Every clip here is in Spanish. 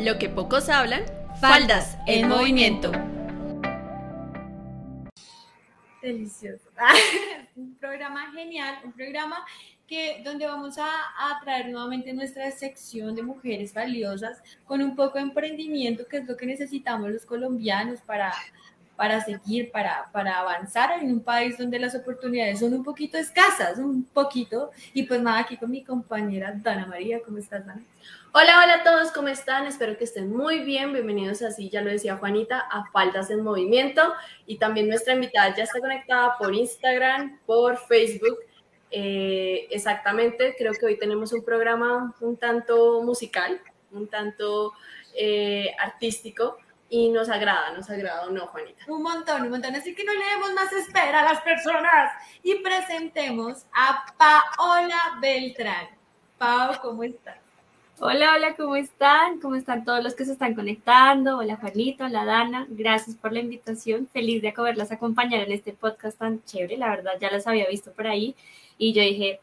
Lo que pocos hablan, faldas en movimiento. Delicioso. un programa genial, un programa que donde vamos a, a, traer nuevamente nuestra sección de mujeres valiosas con un poco de emprendimiento, que es lo que necesitamos los colombianos para, para seguir, para, para avanzar en un país donde las oportunidades son un poquito escasas, un poquito. Y pues nada, aquí con mi compañera Dana María, ¿cómo estás, Dana? Hola, hola a todos, ¿cómo están? Espero que estén muy bien. Bienvenidos así, ya lo decía Juanita, a Faldas en Movimiento. Y también nuestra invitada ya está conectada por Instagram, por Facebook. Eh, exactamente, creo que hoy tenemos un programa un tanto musical, un tanto eh, artístico y nos agrada, nos agrada o no, Juanita. Un montón, un montón. Así que no le demos más espera a las personas y presentemos a Paola Beltrán. Pao, ¿cómo estás? Hola, hola, ¿cómo están? ¿Cómo están todos los que se están conectando? Hola Juanito, hola Dana, gracias por la invitación. Feliz de poderlas acompañar en este podcast tan chévere, la verdad ya las había visto por ahí y yo dije,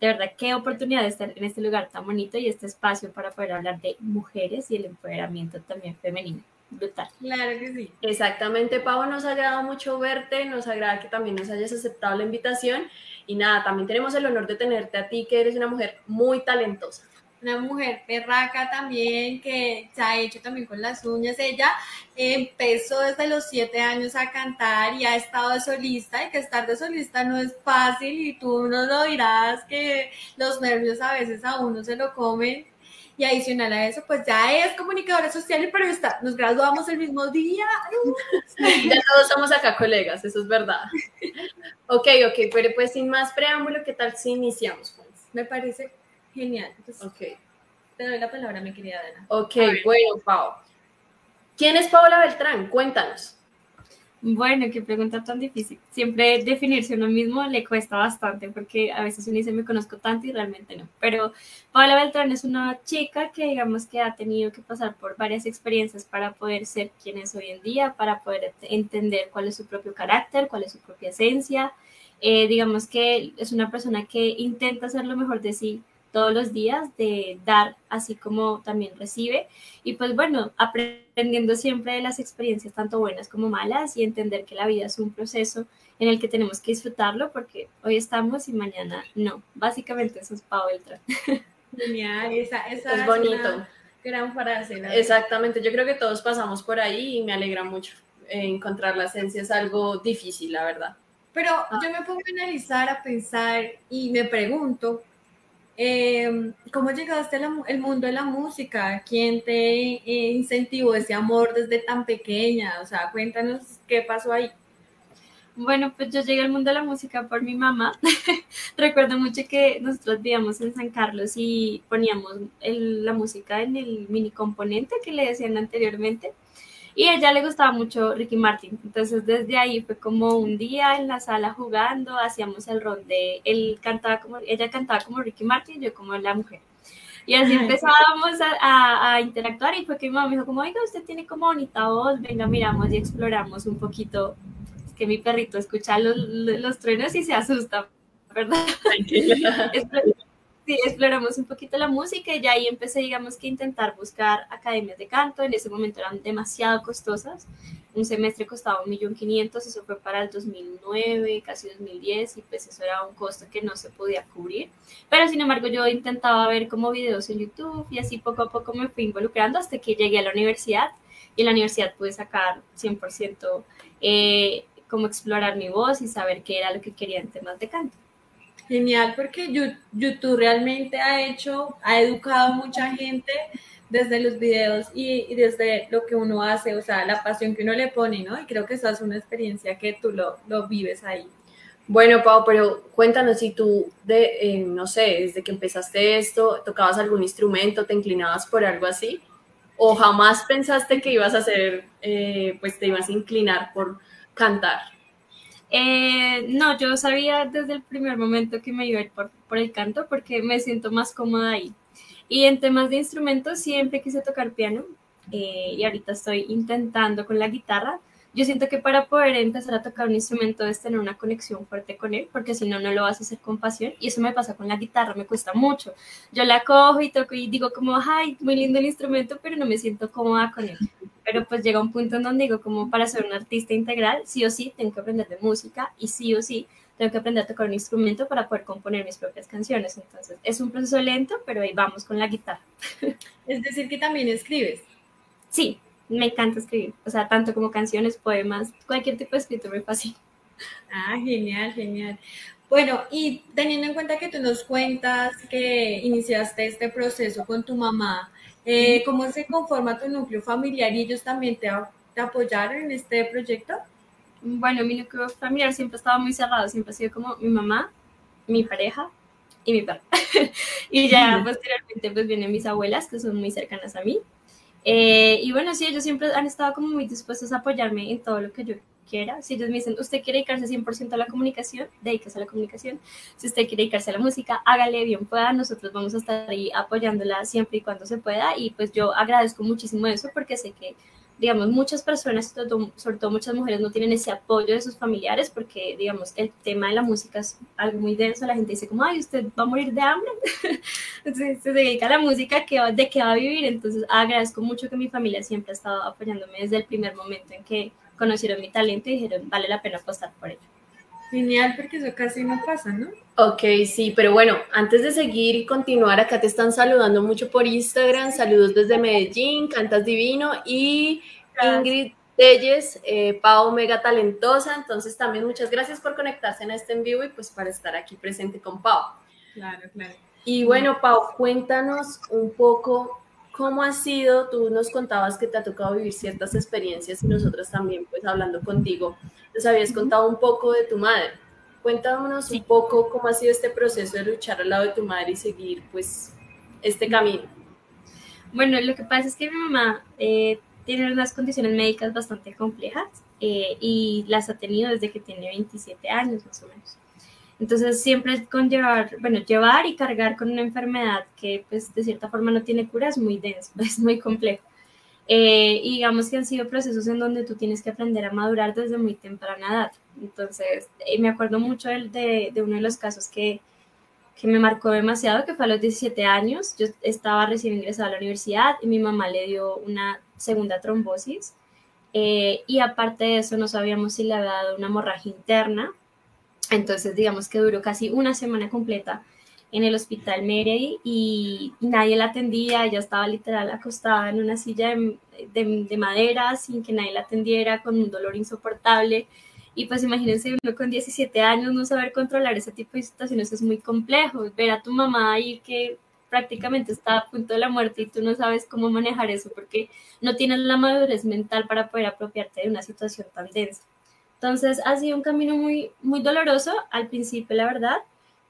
de verdad, qué oportunidad de estar en este lugar tan bonito y este espacio para poder hablar de mujeres y el empoderamiento también femenino. Brutal. Claro que sí. Exactamente, Pau, nos ha agradado mucho verte, nos agrada que también nos hayas aceptado la invitación y nada, también tenemos el honor de tenerte a ti, que eres una mujer muy talentosa una mujer perraca también que se ha hecho también con las uñas. Ella empezó desde los siete años a cantar y ha estado de solista y que estar de solista no es fácil y tú no lo dirás que los nervios a veces a uno se lo comen. Y adicional a eso, pues ya es comunicadora social y periodista. Nos graduamos el mismo día. ya todos somos acá colegas, eso es verdad. ok, ok, pero pues sin más preámbulo, ¿qué tal si iniciamos? Pues? Me parece Genial. ok. Te doy la palabra, mi querida Dana. Ok, bueno, Pau. ¿Quién es Paola Beltrán? Cuéntanos. Bueno, qué pregunta tan difícil. Siempre definirse uno mismo le cuesta bastante porque a veces uno dice me conozco tanto y realmente no. Pero Paola Beltrán es una chica que digamos que ha tenido que pasar por varias experiencias para poder ser quien es hoy en día, para poder entender cuál es su propio carácter, cuál es su propia esencia. Eh, digamos que es una persona que intenta hacer lo mejor de sí todos los días de dar así como también recibe y pues bueno, aprendiendo siempre de las experiencias tanto buenas como malas y entender que la vida es un proceso en el que tenemos que disfrutarlo porque hoy estamos y mañana no. Básicamente eso es Pau Beltrán. Genial, esa, esa es, bonito. gran frase. Exactamente, yo creo que todos pasamos por ahí y me alegra mucho. Encontrar la esencia es algo difícil, la verdad. Pero ah. yo me pongo a analizar, a pensar y me pregunto, eh, ¿Cómo llegaste al mundo de la música? ¿Quién te eh, incentivó ese amor desde tan pequeña? O sea, cuéntanos qué pasó ahí. Bueno, pues yo llegué al mundo de la música por mi mamá. Recuerdo mucho que nosotros vivíamos en San Carlos y poníamos la música en el mini componente que le decían anteriormente. Y a ella le gustaba mucho Ricky Martin. Entonces desde ahí fue como un día en la sala jugando, hacíamos el rol de, él cantaba como, ella cantaba como Ricky Martin, yo como la mujer. Y así empezábamos a, a, interactuar y fue que mi mamá me dijo como, oiga, usted tiene como bonita voz, venga, miramos y exploramos un poquito. Es que mi perrito escucha los, los truenos y se asusta, ¿verdad? sí, exploramos un poquito la música y ya ahí empecé, digamos, que intentar buscar academias de canto. En ese momento eran demasiado costosas. Un semestre costaba un millón quinientos, eso fue para el 2009, casi 2010, y pues eso era un costo que no se podía cubrir. Pero sin embargo yo intentaba ver como videos en YouTube y así poco a poco me fui involucrando hasta que llegué a la universidad y en la universidad pude sacar 100% eh, como explorar mi voz y saber qué era lo que quería en temas de canto. Genial, porque YouTube realmente ha hecho, ha educado a mucha gente desde los videos y, desde lo que uno hace, o sea, la pasión que uno le pone, ¿no? Y creo que eso es una experiencia que tú lo, lo vives ahí. Bueno, Pau, pero cuéntanos si tú, de, eh, no sé, desde que empezaste esto, tocabas algún instrumento, te inclinabas por algo así, o jamás pensaste que ibas a hacer, eh, pues te ibas a inclinar por cantar. Eh, no, yo sabía desde el primer momento que me iba a ir por, el canto porque me siento más cómoda ahí. Y en temas de instrumentos siempre quise tocar piano eh, y ahorita estoy intentando con la guitarra. yo siento que para poder empezar a tocar un instrumento es tener una conexión fuerte con él, porque si no, no lo vas a hacer con pasión. Y eso me pasa con la guitarra, me cuesta mucho. Yo la cojo y toco y digo como, ay, muy lindo el instrumento, pero no me siento cómoda con él. Pero pues llega un punto en donde digo, como para ser un artista integral, sí o sí tengo que aprender de música y sí o sí tengo que aprender a tocar un instrumento para poder componer mis propias canciones. Entonces, es un proceso lento, pero ahí vamos con la guitarra. Es decir, que también escribes. Sí, me encanta escribir, o sea, tanto como canciones, poemas, cualquier tipo de escrito me fácil. Ah, genial, genial. Bueno, y teniendo en cuenta que tú nos cuentas que iniciaste este proceso con tu mamá, eh, ¿cómo se conforma tu núcleo familiar y ellos también te, te apoyaron en este proyecto? Bueno, mi núcleo familiar siempre estaba muy cerrado, siempre ha sido como mi mamá, mi pareja y mi perro. y ya posteriormente pues vienen mis abuelas que son muy cercanas a mí. Eh, y bueno, sí, ellos siempre han estado como muy dispuestos a apoyarme en todo lo que yo quiera. Si ellos me dicen, usted quiere dedicarse 100% a la comunicación, dedíquese a la comunicación. Si usted quiere dedicarse a la música, hágale bien pueda. Nosotros vamos a estar ahí apoyándola siempre y cuando se pueda. Y pues yo agradezco muchísimo eso porque sé que digamos, muchas personas, sobre todo muchas mujeres, no tienen ese apoyo de sus familiares porque, digamos, el tema de la música es algo muy denso. La gente dice como, ay, usted va a morir de hambre. Entonces, se dedica a la música, ¿de qué va a vivir? Entonces, agradezco mucho que mi familia siempre ha estado apoyándome desde el primer momento en que conocieron mi talento y dijeron, vale la pena apostar por ello. Genial, porque eso casi no pasa, ¿no? Ok, sí, pero bueno, antes de seguir y continuar, acá te están saludando mucho por Instagram. Saludos desde Medellín, cantas divino. Y Ingrid Telles, eh, Pau, mega talentosa. Entonces, también muchas gracias por conectarse en este en vivo y pues para estar aquí presente con Pau. Claro, claro. Y bueno, Pau, cuéntanos un poco ¿Cómo ha sido? Tú nos contabas que te ha tocado vivir ciertas experiencias y nosotros también, pues hablando contigo, nos habías contado un poco de tu madre. Cuéntanos un poco cómo ha sido este proceso de luchar al lado de tu madre y seguir, pues, este camino. Bueno, lo que pasa es que mi mamá eh, tiene unas condiciones médicas bastante complejas eh, y las ha tenido desde que tiene 27 años más o menos. Entonces siempre con llevar, bueno, llevar y cargar con una enfermedad que pues de cierta forma no tiene cura es muy denso, es muy complejo. Eh, y digamos que han sido procesos en donde tú tienes que aprender a madurar desde muy temprana edad. Entonces, eh, me acuerdo mucho de, de, uno de los casos que, que me marcó demasiado, que fue a los 17 años. Yo estaba recién ingresada a la universidad y mi mamá le dio una segunda trombosis. Eh, y aparte de eso, no sabíamos si le había dado una hemorragia interna entonces, digamos que duró casi una semana completa en el hospital Merey y nadie la atendía, ella estaba literal acostada en una silla de, madera sin que nadie la atendiera, con un dolor insoportable. Y pues imagínense uno con 17 años no saber controlar ese tipo de situaciones es muy complejo. Ver a tu mamá ahí que prácticamente está a punto de la muerte y tú no sabes cómo manejar eso porque no tienes la madurez mental para poder apropiarte de una situación tan densa. Entonces ha sido un camino muy, muy doloroso al principio, la verdad,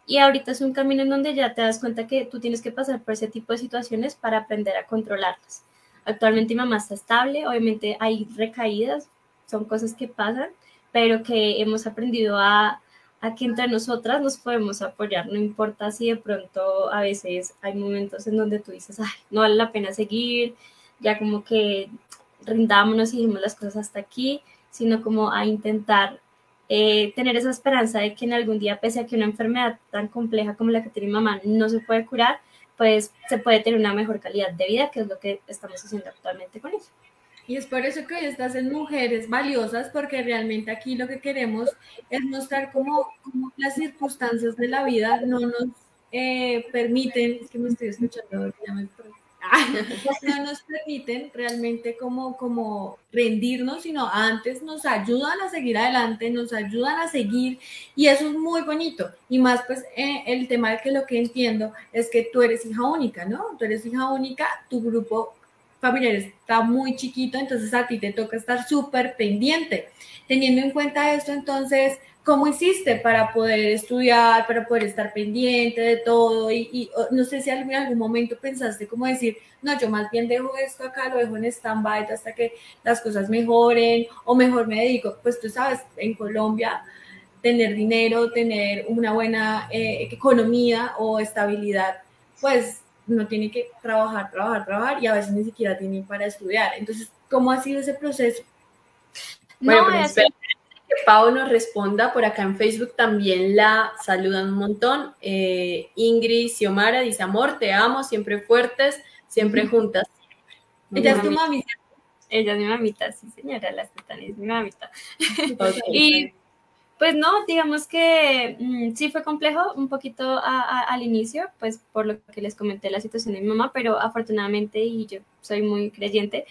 y ahorita es un camino en donde ya te das cuenta que tú tienes que pasar por ese tipo de situaciones para aprender a controlarlas. Actualmente mi mamá está estable, obviamente hay recaídas, son cosas que pasan, pero que hemos aprendido a, a que entre nosotras nos podemos apoyar, no importa si de pronto a veces hay momentos en donde tú dices, ay, no vale la pena seguir, ya como que rindámonos y dijimos las cosas hasta aquí, sino como a intentar eh, tener esa esperanza de que en algún día, pese a que una enfermedad tan compleja como la que tiene mamá no se puede curar, pues se puede tener una mejor calidad de vida, que es lo que estamos haciendo actualmente con ella. Y es por eso que hoy estás en Mujeres Valiosas, porque realmente aquí lo que queremos es mostrar cómo, cómo las circunstancias de la vida no nos eh, permiten, es que me estoy escuchando, ya me no nos permiten realmente como, como rendirnos, sino antes nos ayudan a seguir adelante, nos ayudan a seguir y eso es muy bonito. Y más pues eh, el tema de que lo que entiendo es que tú eres hija única, ¿no? Tú eres hija única, tu grupo familiar está muy chiquito, entonces a ti te toca estar súper pendiente. Teniendo en cuenta esto, entonces ¿Cómo hiciste para poder estudiar, para poder estar pendiente de todo? Y, no sé si en algún momento pensaste como decir, no, yo más bien dejo esto acá, lo dejo en stand-by hasta que las cosas mejoren o mejor me dedico. Pues tú sabes, en Colombia tener dinero, tener una buena eh, economía o estabilidad, pues no tiene que trabajar, trabajar, trabajar y a veces ni siquiera tiene para estudiar. Entonces, ¿cómo ha sido ese proceso? Bueno, pero espera que Pau nos responda. Por acá en Facebook también la saludan un montón. Eh, Ingrid Xiomara dice, amor, te amo, siempre fuertes, siempre juntas. Ella es tu mamita. Ella es mi mamita, sí señora, la es mi mamita. y pues no, digamos que mm, sí fue complejo un poquito al inicio, pues por lo que les comenté la situación de mi mamá, pero afortunadamente, y yo soy muy creyente,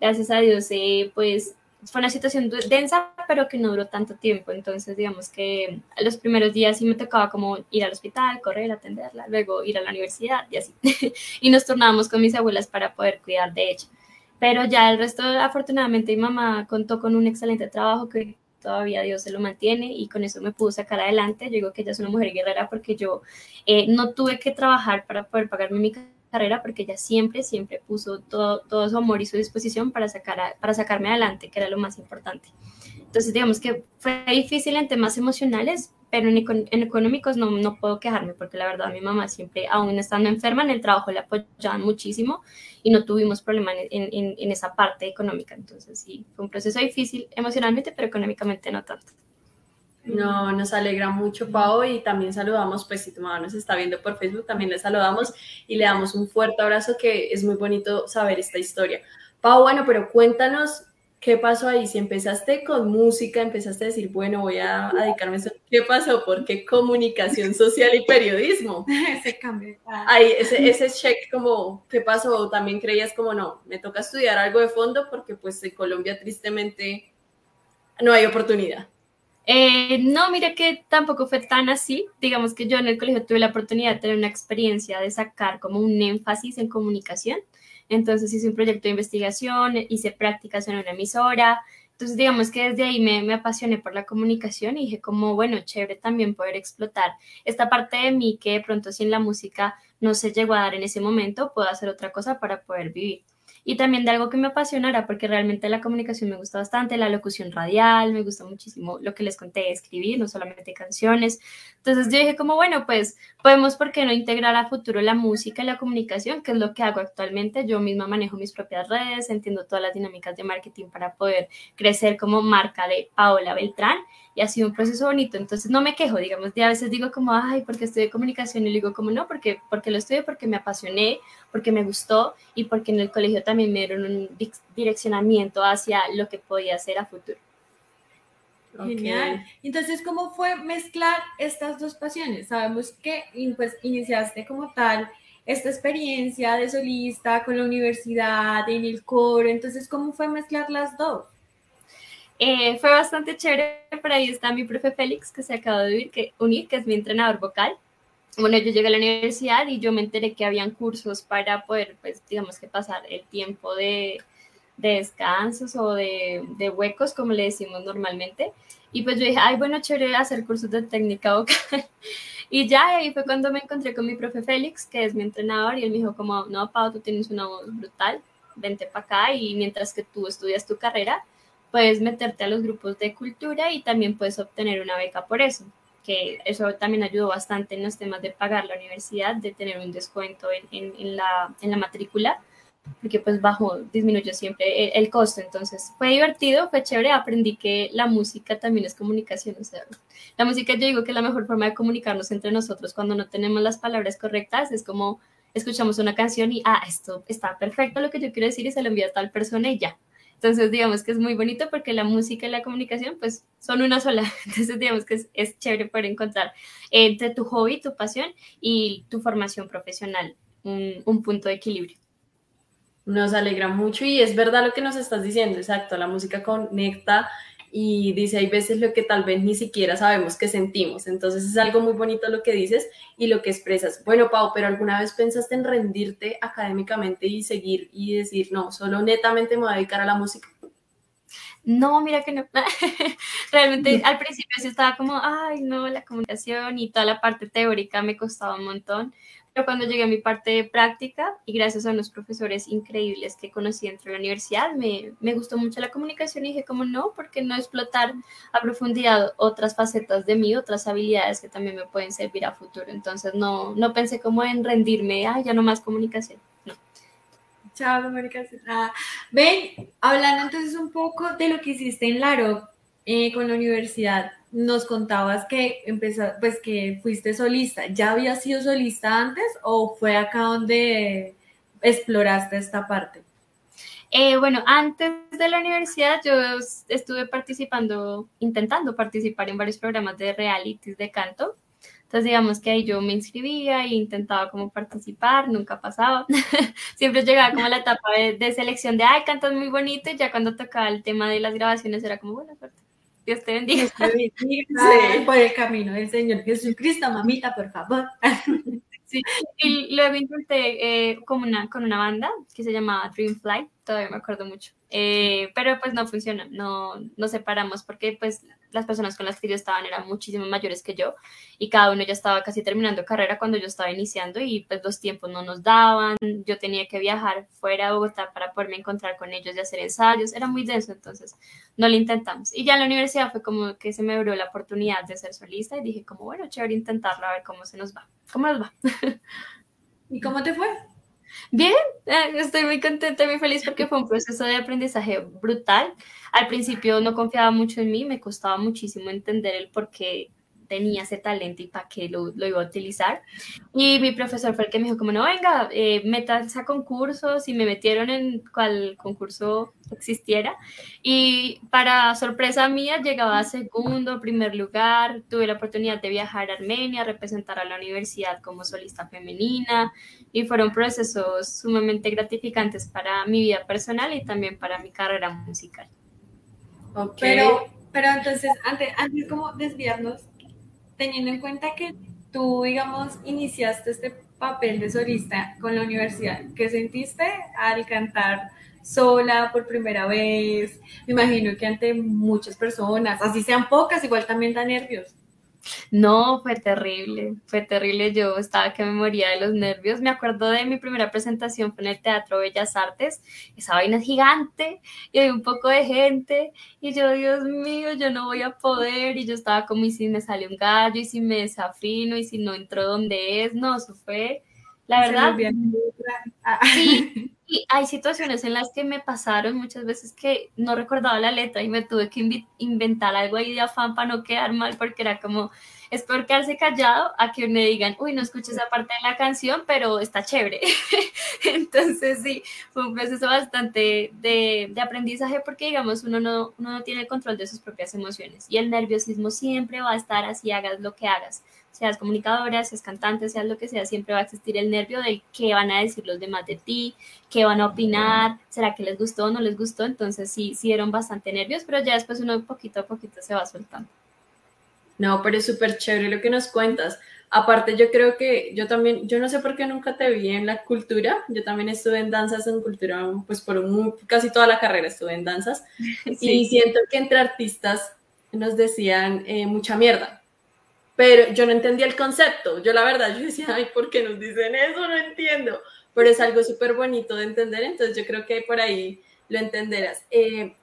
gracias a Dios, eh, pues fue una situación densa, pero que no duró tanto tiempo. Entonces, digamos que los primeros días sí me tocaba como ir al hospital, correr, atenderla, luego ir a la universidad y así. y nos tornábamos con mis abuelas para poder cuidar de ella. Pero ya el resto, afortunadamente, mi mamá contó con un excelente trabajo que todavía Dios se lo mantiene y con eso me pudo sacar adelante. Yo digo que ella es una mujer guerrera porque yo eh, no tuve que trabajar para poder pagarme mi carrera porque ella siempre, siempre puso todo, todo su amor y su disposición para, sacar para sacarme adelante, que era lo más importante. Entonces, digamos que fue difícil en temas emocionales, pero en, en económicos no, no, puedo quejarme porque la verdad mi mamá siempre, aún estando enferma en el trabajo, le apoyaban muchísimo y no tuvimos problema en, en, en, esa parte económica. Entonces sí, fue un proceso difícil emocionalmente, pero económicamente no tanto. No, nos alegra mucho, Pau, y también saludamos, pues si tu mamá nos está viendo por Facebook, también le saludamos y le damos un fuerte abrazo, que es muy bonito saber esta historia. Pau, bueno, pero cuéntanos ¿Qué pasó ahí? Si empezaste con música, empezaste a decir, bueno, voy a dedicarme a eso. ¿Qué pasó? ¿Por qué comunicación social y periodismo? ese cambio. Ah. Ahí, ese, ese check como, ¿qué pasó? también creías como, no, me toca estudiar algo de fondo porque pues en Colombia tristemente no hay oportunidad. Eh, no, mira que tampoco fue tan así. Digamos que yo en el colegio tuve la oportunidad de tener una experiencia de sacar como un énfasis en comunicación. Entonces hice un proyecto de investigación, hice prácticas en una emisora. Entonces, digamos que desde ahí me, me apasioné por la comunicación y dije como, bueno, chévere también poder explotar esta parte de mí que de pronto sin la música no se llegó a dar en ese momento, puedo hacer otra cosa para poder vivir y también de algo que me apasionara, porque realmente la comunicación me gusta bastante, la locución radial, me gusta muchísimo lo que les conté, escribir, no solamente canciones. Entonces yo dije como, bueno, pues podemos, ¿por qué no integrar a futuro la música y la comunicación, que es lo que hago actualmente? Yo misma manejo mis propias redes, entiendo todas las dinámicas de marketing para poder crecer como marca de Paola Beltrán y ha sido un proceso bonito, entonces no me quejo, digamos, de a veces digo como, ay, porque estudié comunicación y digo como, no, porque, porque lo estudié, porque me apasioné, porque me gustó y porque en el colegio también me dieron un direccionamiento hacia lo que podía hacer a futuro. Genial. Entonces, ¿cómo fue mezclar estas dos pasiones? Sabemos que pues, iniciaste como tal esta experiencia de solista con la universidad, en el coro. Entonces, ¿cómo fue mezclar las dos? Eh, fue bastante chévere, por ahí está mi profe Félix, que se acaba de unir que, es mi entrenador vocal. Bueno, yo llegué a la universidad y yo me enteré que habían cursos para poder, pues, digamos que pasar el tiempo de, de descansos o de, de, huecos, como le decimos normalmente. Y pues yo dije, ay, bueno, chévere hacer cursos de técnica vocal. y ya ahí fue cuando me encontré con mi profe Félix, que es mi entrenador, y él me dijo como, no, Pau, tú tienes una voz brutal, vente para acá y mientras que tú estudias tu carrera, puedes meterte a los grupos de cultura y también puedes obtener una beca por eso, que eso también ayudó bastante en los temas de pagar la universidad, de tener un descuento en, en, la, en la matrícula, porque pues bajo, disminuyó siempre el, costo. Entonces fue divertido, fue chévere, aprendí que la música también es comunicación, o sea, la música yo digo que es la mejor forma de comunicarnos entre nosotros cuando no tenemos las palabras correctas, es como escuchamos una canción y, ah, esto está perfecto lo que yo quiero decir y se lo envía a tal persona y ya, entonces, digamos que es muy bonito porque la música y la comunicación, pues, son una sola. Entonces, digamos que es, chévere poder encontrar entre tu hobby, tu pasión y tu formación profesional un, un punto de equilibrio. Nos alegra mucho y es verdad lo que nos estás diciendo, exacto, la música conecta y dice, hay veces lo que tal vez ni siquiera sabemos que sentimos. Entonces es algo muy bonito lo que dices y lo que expresas. Bueno, Pau, pero ¿alguna vez pensaste en rendirte académicamente y seguir y decir, no, solo netamente me voy a dedicar a la música? No, mira que no. Realmente al principio sí estaba como, ay, no, la comunicación y toda la parte teórica me costaba un montón. Pero cuando llegué a mi parte de práctica y gracias a unos profesores increíbles que conocí dentro de la universidad, me, me gustó mucho la comunicación y dije, como no, porque no explotar a profundidad otras facetas de mí, otras habilidades que también me pueden servir a futuro? Entonces no, no pensé como en rendirme, ah, ya no más comunicación. Chao, América. Ah, ven, hablando entonces un poco de lo que hiciste en Laro eh, con la universidad, nos contabas que empezó, pues que fuiste solista. ¿Ya habías sido solista antes o fue acá donde exploraste esta parte? Eh, bueno, antes de la universidad yo estuve participando, intentando participar en varios programas de realities de canto. Entonces, digamos que ahí yo me inscribía e intentaba como participar, nunca pasaba. Siempre llegaba como la etapa de, selección de, ay, cantas muy bonito, y ya cuando tocaba el tema de las grabaciones era como, buena suerte. Dios te bendiga. Dios te bendiga por el camino del Señor Jesucristo, mamita, por favor. Sí, y luego intenté eh, con, una, con una banda que se llamaba Dream Flight, todavía me acuerdo mucho. Eh, pero pues no funciona, no nos separamos porque pues las personas con las que yo estaba eran muchísimo mayores que yo y cada uno ya estaba casi terminando carrera cuando yo estaba iniciando y pues los tiempos no nos daban, yo tenía que viajar fuera de Bogotá para poderme encontrar con ellos y hacer ensayos, era muy denso entonces no lo intentamos. Y ya en la universidad fue como que se me abrió la oportunidad de ser solista y dije como bueno, chévere intentarlo a ver cómo se nos va, cómo nos va. ¿Y cómo te fue? Bien, eh, estoy muy contenta, muy feliz porque fue un proceso de aprendizaje brutal. Al principio no confiaba mucho en mí, me costaba muchísimo entender el por qué tenía ese talento y para qué lo, iba a utilizar. Y mi profesor fue el que me dijo, como no, venga, eh, metas a concursos y me metieron en cual concurso existiera. Y para sorpresa mía, llegaba a segundo, primer lugar, tuve la oportunidad de viajar a Armenia, representar a la universidad como solista femenina y fueron procesos sumamente gratificantes para mi vida personal y también para mi carrera musical. Pero, pero entonces, antes, antes como desviarnos, teniendo en cuenta que tú, digamos, iniciaste este papel de solista con la universidad, ¿qué sentiste al cantar sola por primera vez? Me imagino que ante muchas personas, así sean pocas, igual también da nervios. No, fue terrible, fue terrible. Yo estaba que me moría de los nervios. Me acuerdo de mi primera presentación fue en el Teatro Bellas Artes. Esa vaina es gigante y hay un poco de gente. Y yo, Dios mío, yo no voy a poder. Y yo estaba como, y si me sale un gallo, y si me desafino, y si no entro donde es. No, eso fue, la verdad. Sí, y hay situaciones en las que me pasaron muchas veces que no recordaba la letra y me tuve que inventar algo ahí de afán para no quedar mal porque era como, es peor quedarse callado a que me digan, uy, no escuché esa parte de la canción, pero está chévere. Entonces sí, fue un proceso bastante de, de, aprendizaje porque digamos, uno no, uno no tiene el control de sus propias emociones y el nerviosismo siempre va a estar así, hagas lo que hagas seas comunicadora, seas cantante, seas lo que sea, siempre va a existir el nervio de qué van a decir los demás de ti, qué van a opinar, será que les gustó o no les gustó, entonces sí, sí dieron bastante nervios, pero ya después uno poquito a poquito se va soltando. No, pero es súper chévere lo que nos cuentas. Aparte, yo creo que yo también, yo no sé por qué nunca te vi en la cultura, yo también estuve en danzas en cultura, pues por casi toda la carrera estuve en danzas, y siento que entre artistas nos decían eh, mucha mierda, pero yo no entendía el concepto. Yo la verdad, yo decía, ay, ¿por qué nos dicen eso? No entiendo. Pero es algo súper bonito de entender, entonces yo creo que por ahí lo entenderás. Eh,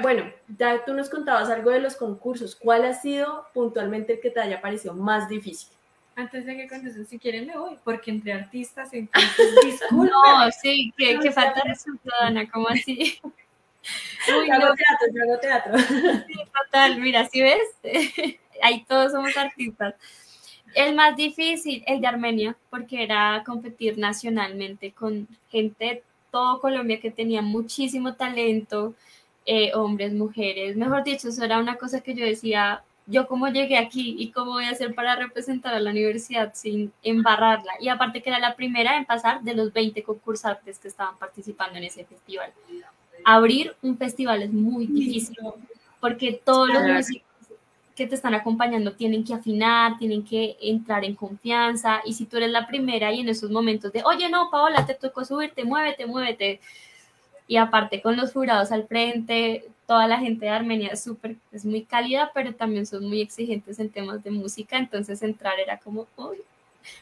bueno, ya tú nos contabas algo de los concursos. ¿Cuál ha sido puntualmente el que te haya parecido más difícil? Antes de que contestes, si quieren me voy, porque entre artistas, entonces, disculpen. No, sí, que, que falta resultado, Ana, ¿cómo así? Uy, yo hago teatro, yo hago teatro. Sí, total, mira, si ves? Ahí todos somos artistas. El más difícil, el de Armenia, porque era competir nacionalmente con gente de todo Colombia que tenía muchísimo talento, eh, hombres, mujeres. Mejor dicho, eso era una cosa que yo decía, yo cómo llegué aquí y cómo voy a hacer para representar a la universidad sin embarrarla. Y aparte que era la primera en pasar de los 20 concursantes que estaban participando en ese festival. Abrir un festival es muy difícil porque todos los músicos que te están acompañando tienen que afinar, tienen que entrar en confianza. Y si tú eres la primera y en esos momentos de, oye, no, Paola, te tocó subirte, muévete, muévete. Y aparte con los jurados al frente, toda la gente de Armenia es súper, es muy cálida, pero también son muy exigentes en temas de música. Entonces entrar era como, uy,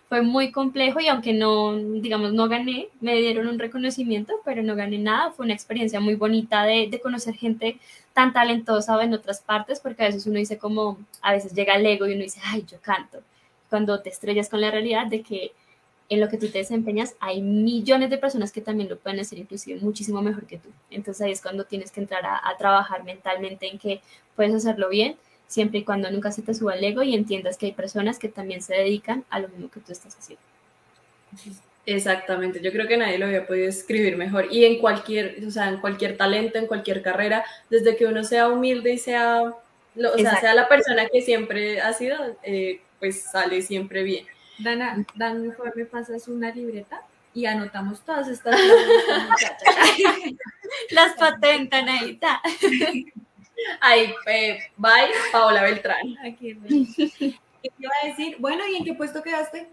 fue muy complejo y aunque no, digamos, no gané, me dieron un reconocimiento, pero no gané nada. Fue una experiencia muy bonita de, de conocer gente tan talentosa en otras partes, porque a veces uno dice como, a veces llega el ego y uno dice, ay, yo canto. Cuando te estrellas con la realidad de que en lo que tú te desempeñas, hay millones de personas que también lo pueden hacer inclusive muchísimo mejor que tú. Entonces ahí es cuando tienes que entrar a, a trabajar mentalmente en que puedes hacerlo bien, siempre y cuando nunca se te suba el ego y entiendas que hay personas que también se dedican a lo mismo que tú estás haciendo. Exactamente, yo creo que nadie lo había podido escribir mejor. Y en cualquier, o sea, en cualquier talento, en cualquier carrera, desde que uno sea humilde y sea, lo, o sea, sea la persona que siempre ha sido, eh, pues sale siempre bien. Dana, Dan, mejor me pasas una libreta y anotamos todas estas Las patentan ahí está. Ahí, eh, bye, Paola Beltrán. Aquí, ¿Qué iba a decir? Bueno, ¿y en qué puesto quedaste?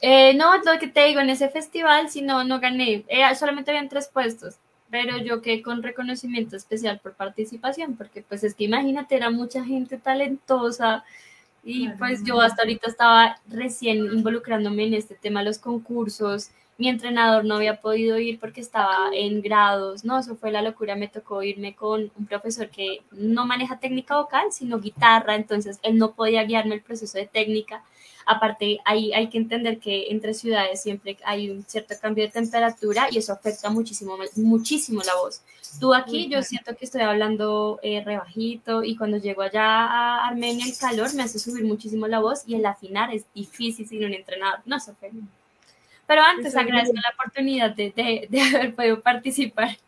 Eh, no, lo que te digo, en ese festival, si no, no gané. Eh, solamente habían tres puestos, pero yo quedé con reconocimiento especial por participación, porque pues es que imagínate, era mucha gente talentosa y pues yo hasta ahorita estaba recién involucrándome en este tema, los concursos. Mi entrenador no había podido ir porque estaba en grados, no, eso fue la locura, me tocó irme con un profesor que no maneja técnica vocal, sino guitarra, entonces él no podía guiarme el proceso de técnica Aparte, hay, hay que entender que entre ciudades siempre hay un cierto cambio de temperatura y eso afecta muchísimo, muchísimo la voz. Tú aquí, yo siento que estoy hablando eh, rebajito y cuando llego allá a Armenia el calor me hace subir muchísimo la voz y el afinar es difícil sin un entrenador. No sé. Pero antes agradezco la oportunidad de, de, de haber podido participar.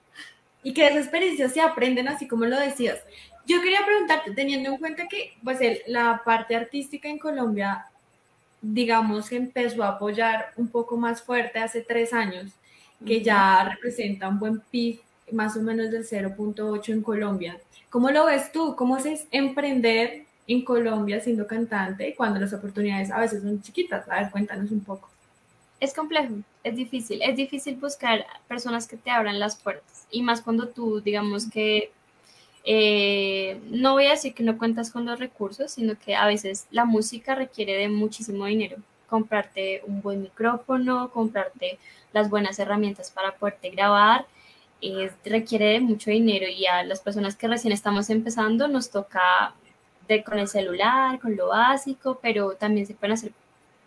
Y que esas experiencias se aprenden así como lo decías. Yo quería preguntarte, teniendo en cuenta que pues el, la parte artística en Colombia digamos que empezó a apoyar un poco más fuerte hace tres años, que ya representa un buen PIB más o menos del 0.8 en Colombia. ¿Cómo lo ves tú? ¿Cómo es emprender en Colombia siendo cantante cuando las oportunidades a veces son chiquitas? A ver, cuéntanos un poco. Es complejo, es difícil, es difícil buscar personas que te abran las puertas y más cuando tú, digamos que eh, no voy a decir que no cuentas con los recursos, sino que a veces la música requiere de muchísimo dinero. Comprarte un buen micrófono, comprarte las buenas herramientas para poderte grabar, requiere de mucho dinero y a las personas que recién estamos empezando nos toca de, con el celular, con lo básico, pero también se pueden hacer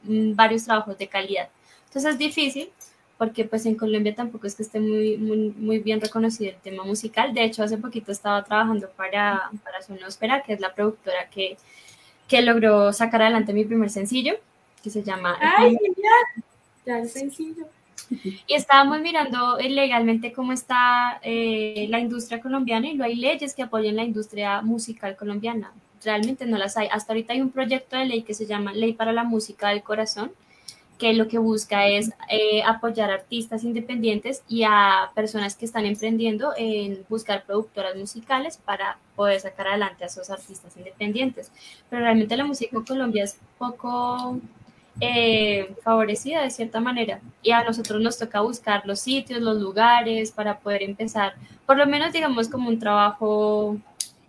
mm, varios trabajos de calidad. Entonces es difícil, porque pues en Colombia tampoco es que esté muy, muy, muy bien reconocido el tema musical. De hecho, hace poquito estaba trabajando para, para Sonospera, que es la productora que, que logró sacar adelante mi primer sencillo, que se llama... ¡Ay, genial! Ya el sencillo. Y estábamos mirando legalmente cómo está eh, la industria colombiana y no hay leyes que apoyen la industria musical colombiana. Realmente no las hay. Hasta ahorita hay un proyecto de ley que se llama Ley para la Música del Corazón, que lo que busca es eh, apoyar a artistas independientes y a personas que están emprendiendo en buscar productoras musicales para poder sacar adelante a esos artistas independientes. Pero realmente la música en Colombia es poco eh, favorecida de cierta manera. Y a nosotros nos toca buscar los sitios, los lugares para poder empezar, por lo menos digamos como un trabajo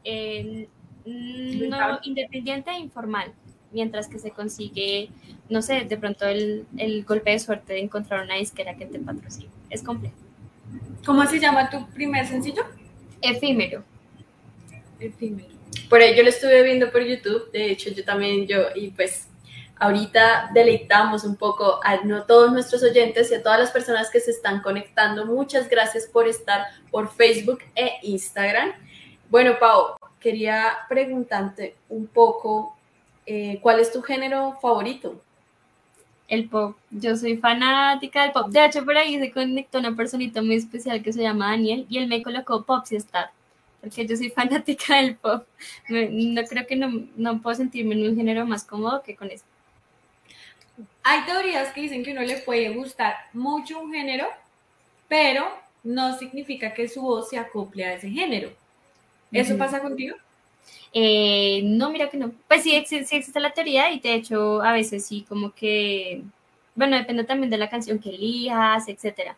eh, no independiente e informal mientras que se consigue, no sé, de pronto el, el golpe de suerte de encontrar una disquera que te patrocine. Es complejo. ¿Cómo se llama tu primer sencillo? Efímero. Efímero. Por ahí yo lo estuve viendo por YouTube, de hecho yo también, yo, y pues ahorita deleitamos un poco a no todos nuestros oyentes y a todas las personas que se están conectando. Muchas gracias por estar por Facebook e Instagram. Bueno, Pau, quería preguntarte un poco eh, ¿cuál es tu género favorito? El pop. Yo soy fanática del pop. De hecho, por ahí se conectó una personita muy especial que se llama Daniel y él me colocó Popsy Star. Porque yo soy fanática del pop. No creo que no, no puedo sentirme en un género más cómodo que con eso. Hay teorías que dicen que uno le puede gustar mucho un género, pero no significa que su voz se acople a ese género. ¿Eso pasa contigo? Eh, no, mira que no. Pues sí, sí, existe la teoría y de hecho a veces sí como que, bueno, depende también de la canción que elijas, etcétera.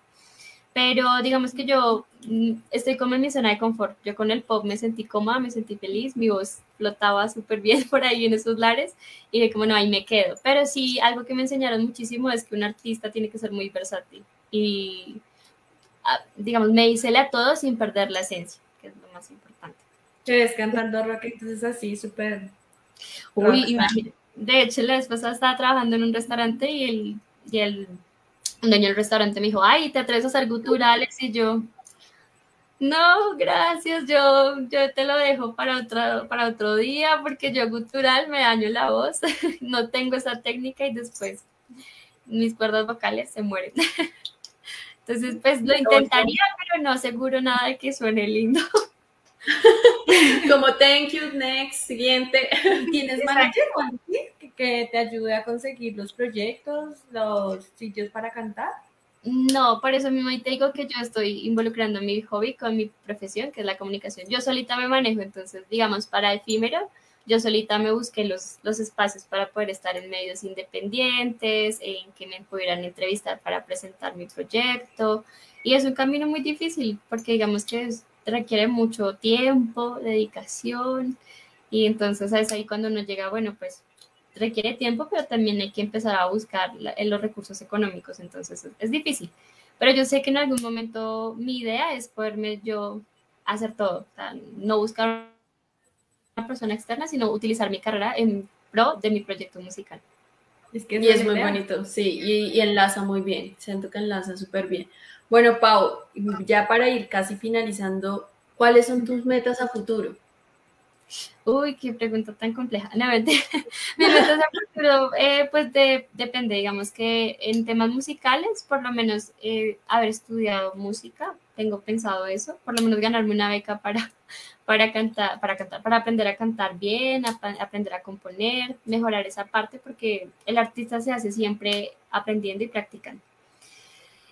Pero digamos que yo mm, estoy como en mi zona de confort. Yo con el pop me sentí cómoda, me sentí feliz, mi voz flotaba súper bien por ahí en esos lares y de como no, ahí me quedo. Pero sí, algo que me enseñaron muchísimo es que un artista tiene que ser muy versátil y, ah, digamos, me hice a todo sin perder la esencia, que es lo más importante. Te ves cantando rock, entonces así, súper... Uy, imagínate. De hecho, la vez pasada estaba trabajando en un restaurante y el y el dueño del restaurante me dijo, ay, ¿te atreves a hacer guturales? Y yo, no, gracias, yo, yo te lo dejo para otro, para otro día porque yo gutural me daño la voz, no tengo esa técnica y después mis cuerdas vocales se mueren. Entonces, pues lo intentaría, pero no aseguro nada de que suene lindo. Como thank you, next, siguiente. ¿Tienes manager que te ayude a conseguir los proyectos, los sitios para cantar? No, por eso mismo te digo que yo estoy involucrando mi hobby con mi profesión, que es la comunicación. Yo solita me manejo, entonces, digamos, para efímero, yo solita me busqué los, los espacios para poder estar en medios independientes, en que me pudieran entrevistar para presentar mi proyecto. Y es un camino muy difícil porque digamos que requiere mucho tiempo, dedicación. Y entonces es ahí cuando uno llega, bueno, pues requiere tiempo, pero también hay que empezar a buscar los recursos económicos. Entonces es, es difícil. Pero yo sé que en algún momento mi idea es poderme yo hacer todo, o sea, no buscar persona externa, sino utilizar mi carrera en pro de mi proyecto musical. Es que y es muy bonito, sí, y, enlaza muy bien, siento que enlaza súper bien. Bueno, Pau, ya para ir casi finalizando, ¿cuáles son tus metas a futuro? Uy, qué pregunta tan compleja. No, mis metas a futuro, eh, pues depende, digamos que en temas musicales, por lo menos eh, haber estudiado música, tengo pensado eso, por lo menos ganarme una beca para para cantar, para cantar, para aprender a cantar bien, aprender a componer, mejorar esa parte, porque el artista se hace siempre aprendiendo y practicando.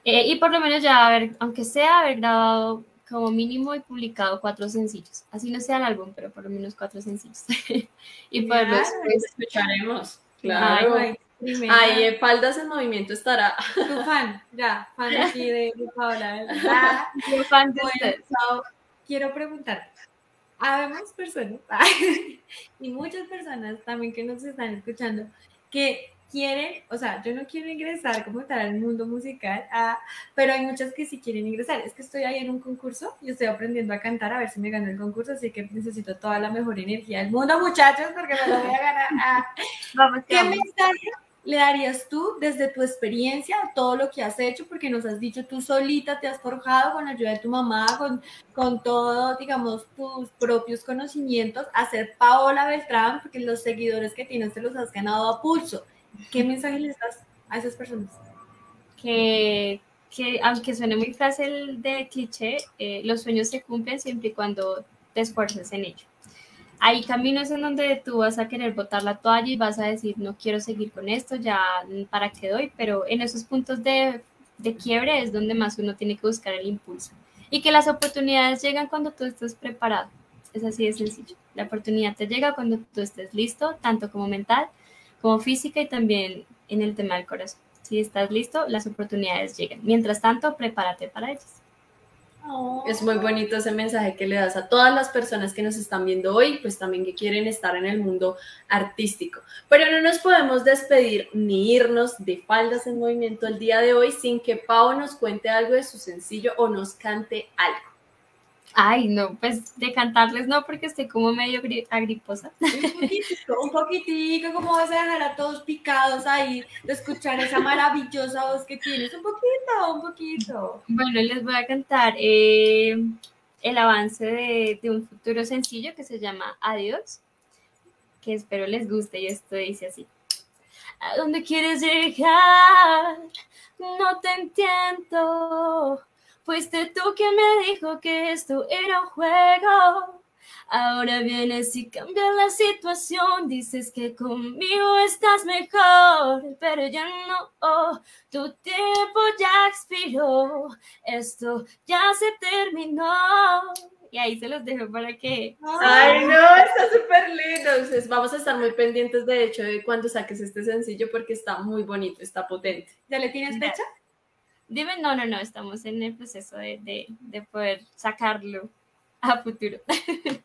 Eh, y por lo menos ya haber, aunque sea haber grabado como mínimo y publicado cuatro sencillos. Así no sea el álbum, pero por lo menos cuatro sencillos. y poderlos pues, escucharemos. Claro. Ahí en Faldas en Movimiento estará. Tu fan, ya, fan aquí de, Paola. fan de usted. quiero preguntarte, habemos personas y muchas personas también que nos están escuchando que quieren, o sea, yo no quiero ingresar como tal al mundo musical, ah, pero hay muchas que sí quieren ingresar. Es que estoy ahí en un concurso y estoy aprendiendo a cantar a ver si me gano el concurso, así que necesito toda la mejor energía del mundo, muchachos, porque me lo voy a ganar. Ah. Vamos, ¿Qué mensaje le darías tú desde tu experiencia todo lo que has hecho? Porque nos has dicho tú solita te has forjado con la ayuda de tu mamá, con, con todo, digamos, tus propios conocimientos, a ser Paola Beltrán, porque los seguidores que tienes te los has ganado a pulso. ¿Qué mensaje les das a esas personas? Que, que aunque suene muy fácil de cliché, eh, los sueños se cumplen siempre y cuando te esfuerces en ello hay caminos en donde tú vas a querer botar la toalla y vas a decir, no quiero seguir con esto, ya para qué doy, pero en esos puntos de, de quiebre es donde más uno tiene que buscar el impulso. Y que las oportunidades llegan cuando tú estés preparado. Es así de sencillo. La oportunidad te llega cuando tú estés listo, tanto como mental, como física y también en el tema del corazón. Si estás listo, las oportunidades llegan. Mientras tanto, prepárate para ellas. Es muy bonito ese mensaje que le das a todas las personas que nos están viendo hoy, pues también que quieren estar en el mundo artístico. Pero no nos podemos despedir ni irnos de faldas en movimiento el día de hoy sin que Pau nos cuente algo de su sencillo o nos cante algo. Ay, no, pues de cantarles no, porque estoy como medio agriposa. Un poquitico, un poquitico, como vas a dejar a todos picados ahí de escuchar esa maravillosa voz que tienes? Un poquito, un poquito. Bueno, les voy a cantar eh, el avance de, de, un futuro sencillo que se llama Adiós, que espero les guste y esto dice así. ¿A dónde quieres llegar? No te entiendo Fuiste tú quien me dijo que esto era un juego. Ahora vienes y cambias la situación. Dices que conmigo estás mejor, pero ya no. Oh, tu tiempo ya expiró. Esto ya se terminó. Y ahí se los dejo para que. Ay, no, está súper lindo. Entonces, vamos a estar muy pendientes, de hecho, de cuando saques este sencillo, porque está muy bonito, está potente. ¿Ya le tienes fecha? Dime, no, no, no, estamos en el proceso de, de, poder sacarlo a futuro.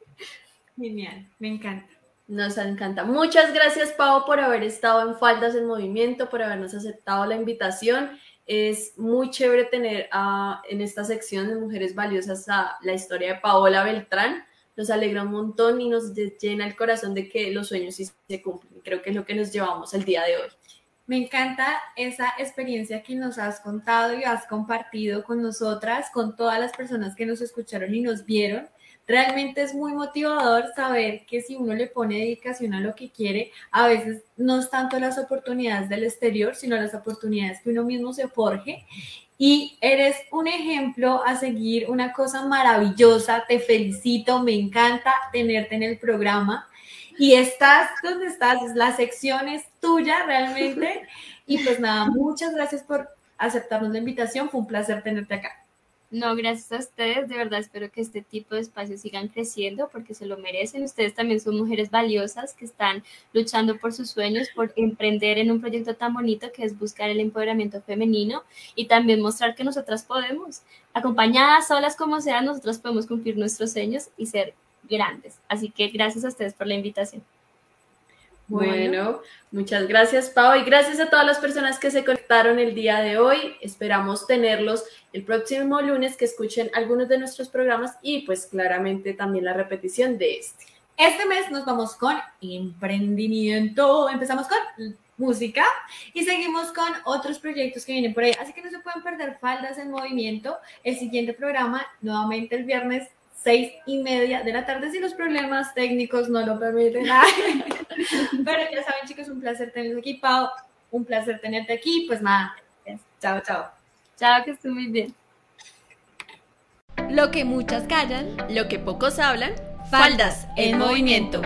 Genial, me encanta. Nos encanta. Muchas gracias, Pau, por haber estado en Faldas en Movimiento, por habernos aceptado la invitación. Es muy chévere tener en esta sección de Mujeres Valiosas a la historia de Paola Beltrán. Nos alegra un montón y nos llena el corazón de que los sueños sí se cumplen. Creo que es lo que nos llevamos el día de hoy. Me encanta esa experiencia que nos has contado y has compartido con nosotras, con todas las personas que nos escucharon y nos vieron. Realmente es muy motivador saber que si uno le pone dedicación a lo que quiere, a veces no es tanto las oportunidades del exterior, sino las oportunidades que uno mismo se forje. Y eres un ejemplo a seguir, una cosa maravillosa. Te felicito, me encanta tenerte en el programa. Y estás donde estás, la sección es tuya realmente. Y pues nada, muchas gracias por aceptarnos la invitación. Fue un placer tenerte acá. No, gracias a ustedes. De verdad espero que este tipo de espacios sigan creciendo porque se lo merecen. Ustedes también son mujeres valiosas que están luchando por sus sueños, por emprender en un proyecto tan bonito que es buscar el empoderamiento femenino y también mostrar que nosotras podemos, acompañadas, solas como sean, nosotras podemos cumplir nuestros sueños y ser grandes. Así que gracias a ustedes por la invitación. Bueno, muchas gracias Pau y gracias a todas las personas que se conectaron el día de hoy. Esperamos tenerlos el próximo lunes que escuchen algunos de nuestros programas y pues claramente también la repetición de este. Este mes nos vamos con emprendimiento. Empezamos con música y seguimos con otros proyectos que vienen por ahí. Así que no se pueden perder faldas en movimiento. El siguiente programa, nuevamente el viernes seis y media de la tarde si los problemas técnicos no lo permiten. Pero ya saben, chicos, un placer tenerlos aquí, Pau. Un placer tenerte aquí. Pues nada, chao, chao. Chao, que estén muy bien. Lo que muchas callan, lo que pocos hablan, faldas en movimiento.